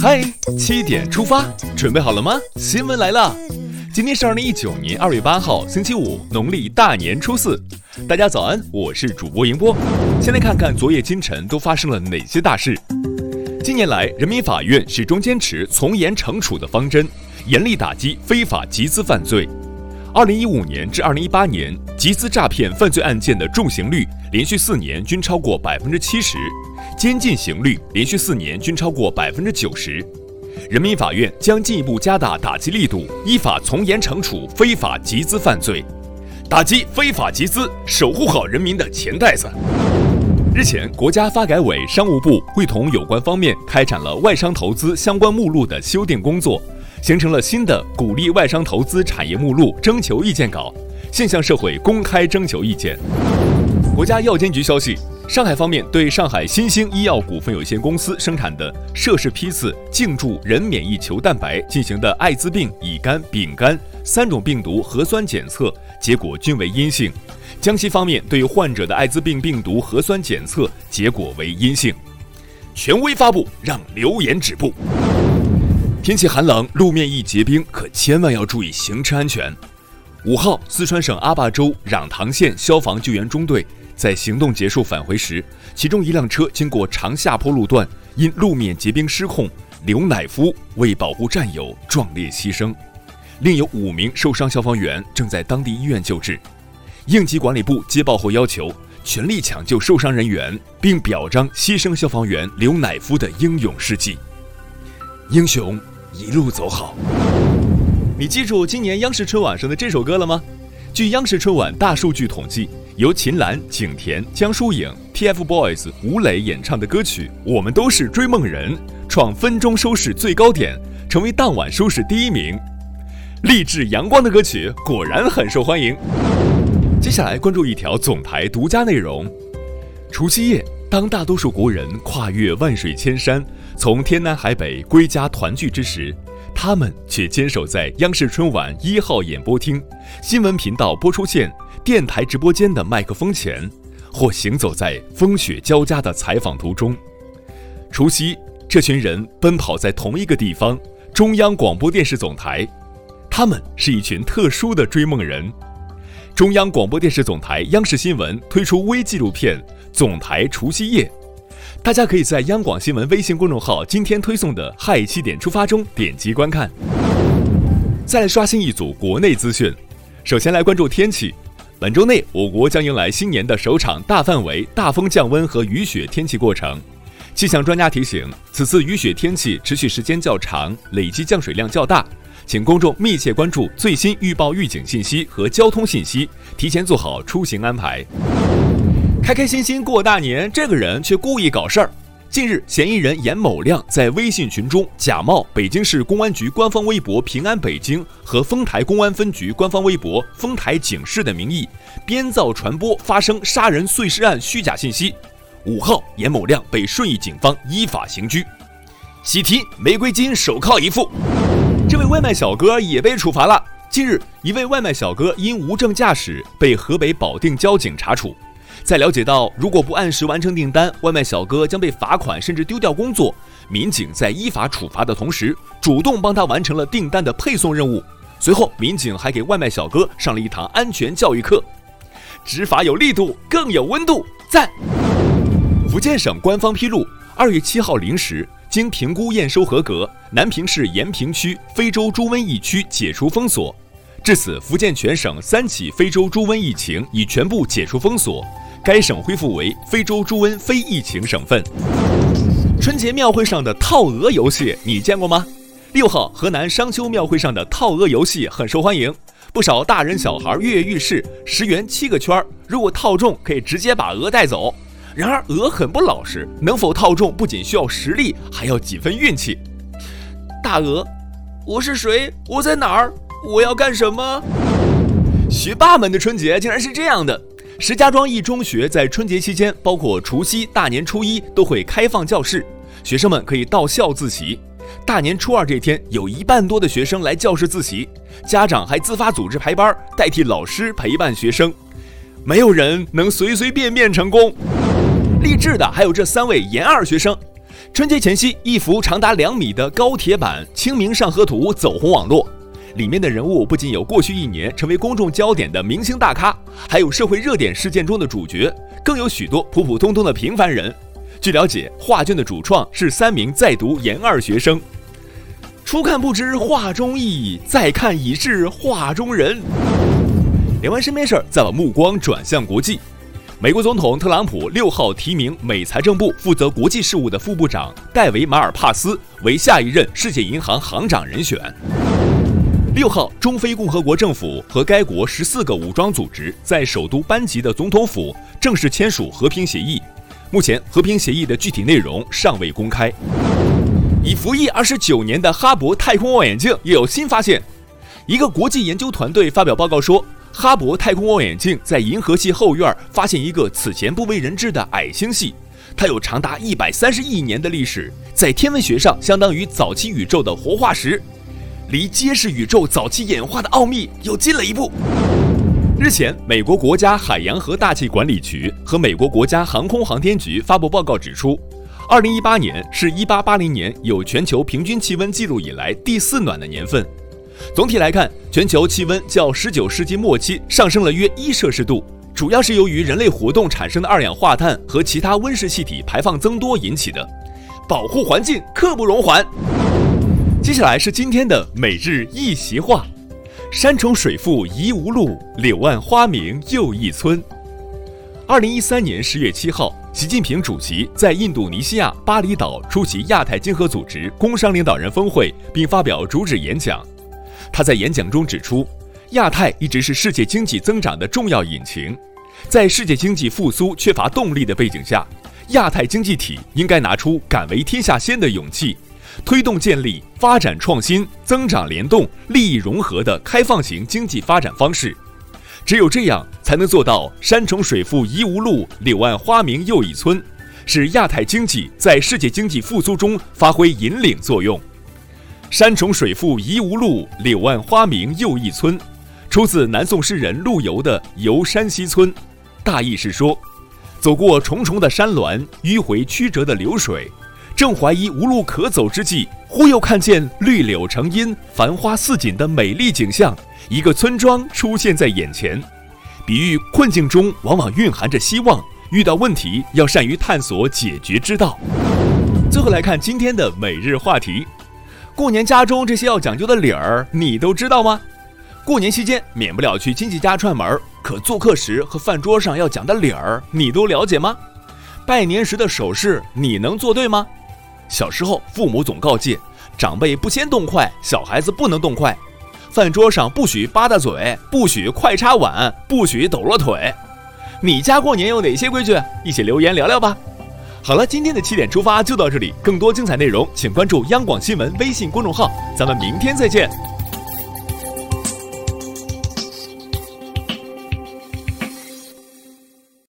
嗨，七点出发，准备好了吗？新闻来了，今天是二零一九年二月八号，星期五，农历大年初四。大家早安，我是主播迎波。先来看看昨夜今晨都发生了哪些大事。近年来，人民法院始终坚持从严惩处的方针，严厉打击非法集资犯罪。二零一五年至二零一八年，集资诈骗犯罪案件的重刑率连续四年均超过百分之七十。监禁刑率连续四年均超过百分之九十，人民法院将进一步加大打击力度，依法从严惩处非法集资犯罪，打击非法集资，守护好人民的钱袋子。日前，国家发改委、商务部会同有关方面开展了外商投资相关目录的修订工作，形成了新的鼓励外商投资产业目录征求意见稿，现向社会公开征求意见。国家药监局消息。上海方面对上海新兴医药股份有限公司生产的涉事批次颈柱人免疫球蛋白进行的艾滋病、乙肝、丙肝三种病毒核酸检测结果均为阴性。江西方面对患者的艾滋病病毒核酸检测结果为阴性。权威发布，让流言止步。天气寒冷，路面易结冰，可千万要注意行车安全。五号，四川省阿坝州壤塘县消防救援中队。在行动结束返回时，其中一辆车经过长下坡路段，因路面结冰失控，刘乃夫为保护战友壮烈牺牲。另有五名受伤消防员正在当地医院救治。应急管理部接报后要求全力抢救受伤人员，并表彰牺牲消防员刘乃夫的英勇事迹。英雄一路走好。你记住今年央视春晚上的这首歌了吗？据央视春晚大数据统计。由秦岚、景甜、江疏影、TFBOYS、吴磊演唱的歌曲《我们都是追梦人》创分钟收视最高点，成为当晚收视第一名。励志阳光的歌曲果然很受欢迎。接下来关注一条总台独家内容：除夕夜，当大多数国人跨越万水千山，从天南海北归家团聚之时，他们却坚守在央视春晚一号演播厅、新闻频道播出线。电台直播间的麦克风前，或行走在风雪交加的采访途中。除夕，这群人奔跑在同一个地方——中央广播电视总台。他们是一群特殊的追梦人。中央广播电视总台央视新闻推出微纪录片《总台除夕夜》，大家可以在央广新闻微信公众号今天推送的“嗨七点出发”中点击观看。再来刷新一组国内资讯，首先来关注天气。本周内，我国将迎来新年的首场大范围大风降温和雨雪天气过程。气象专家提醒，此次雨雪天气持续时间较长，累积降水量较大，请公众密切关注最新预报预警信息和交通信息，提前做好出行安排。开开心心过大年，这个人却故意搞事儿。近日，嫌疑人严某亮在微信群中假冒北京市公安局官方微博“平安北京”和丰台公安分局官方微博“丰台警示”的名义，编造传播发生杀人碎尸案虚假信息。五号，严某亮被顺义警方依法刑拘。喜提玫瑰金手铐一副，这位外卖小哥也被处罚了。近日，一位外卖小哥因无证驾驶被河北保定交警查处。在了解到如果不按时完成订单，外卖小哥将被罚款甚至丢掉工作，民警在依法处罚的同时，主动帮他完成了订单的配送任务。随后，民警还给外卖小哥上了一堂安全教育课。执法有力度，更有温度，赞！福建省官方披露，二月七号零时，经评估验收合格，南平市延平区非洲猪瘟疫区解除封锁。至此，福建全省三起非洲猪瘟疫情已全部解除封锁。该省恢复为非洲猪瘟非疫情省份。春节庙会上的套鹅游戏你见过吗？六号，河南商丘庙会上的套鹅游戏很受欢迎，不少大人小孩跃跃欲试。十元七个圈，如果套中可以直接把鹅带走。然而鹅很不老实，能否套中不仅需要实力，还要几分运气。大鹅，我是谁？我在哪儿？我要干什么？学霸们的春节竟然是这样的。石家庄一中学在春节期间，包括除夕、大年初一，都会开放教室，学生们可以到校自习。大年初二这天，有一半多的学生来教室自习，家长还自发组织排班，代替老师陪伴学生。没有人能随随便便成功。励志的还有这三位研二学生，春节前夕，一幅长达两米的高铁版《清明上河图》走红网络。里面的人物不仅有过去一年成为公众焦点的明星大咖，还有社会热点事件中的主角，更有许多普普通通的平凡人。据了解，画卷的主创是三名在读研二学生。初看不知画中意，再看已是画中人。聊完身边事儿，再把目光转向国际。美国总统特朗普六号提名美财政部负责国际事务的副部长戴维·马尔帕斯为下一任世界银行行长人选。六号，中非共和国政府和该国十四个武装组织在首都班吉的总统府正式签署和平协议。目前，和平协议的具体内容尚未公开。已服役二十九年的哈勃太空望远镜又有新发现。一个国际研究团队发表报告说，哈勃太空望远镜在银河系后院发现一个此前不为人知的矮星系，它有长达一百三十亿年的历史，在天文学上相当于早期宇宙的活化石。离揭示宇宙早期演化的奥秘又近了一步。日前，美国国家海洋和大气管理局和美国国家航空航天局发布报告指出，2018年是1880年有全球平均气温记录以来第四暖的年份。总体来看，全球气温较19世纪末期上升了约一摄氏度，主要是由于人类活动产生的二氧化碳和其他温室气体排放增多引起的。保护环境，刻不容缓。接下来是今天的每日一席话：山重水复疑无路，柳暗花明又一村。二零一三年十月七号，习近平主席在印度尼西亚巴厘岛出席亚太经合组织工商领导人峰会，并发表主旨演讲。他在演讲中指出，亚太一直是世界经济增长的重要引擎，在世界经济复苏缺乏动力的背景下，亚太经济体应该拿出敢为天下先的勇气。推动建立发展创新、增长联动、利益融合的开放型经济发展方式，只有这样，才能做到山重水复疑无路，柳暗花明又一村，使亚太经济在世界经济复苏中发挥引领作用。山重水复疑无路，柳暗花明又一村，出自南宋诗人陆游的《游山西村》，大意是说，走过重重的山峦，迂回曲折的流水。正怀疑无路可走之际，忽又看见绿柳成荫、繁花似锦的美丽景象，一个村庄出现在眼前。比喻困境中往往蕴含着希望，遇到问题要善于探索解决之道。最后来看今天的每日话题：过年家中这些要讲究的礼儿，你都知道吗？过年期间免不了去亲戚家串门，可做客时和饭桌上要讲的礼儿，你都了解吗？拜年时的手势，你能做对吗？小时候，父母总告诫长辈不先动筷，小孩子不能动筷。饭桌上不许吧嗒嘴，不许快插碗，不许抖落腿。你家过年有哪些规矩？一起留言聊聊吧。好了，今天的七点出发就到这里，更多精彩内容请关注央广新闻微信公众号，咱们明天再见。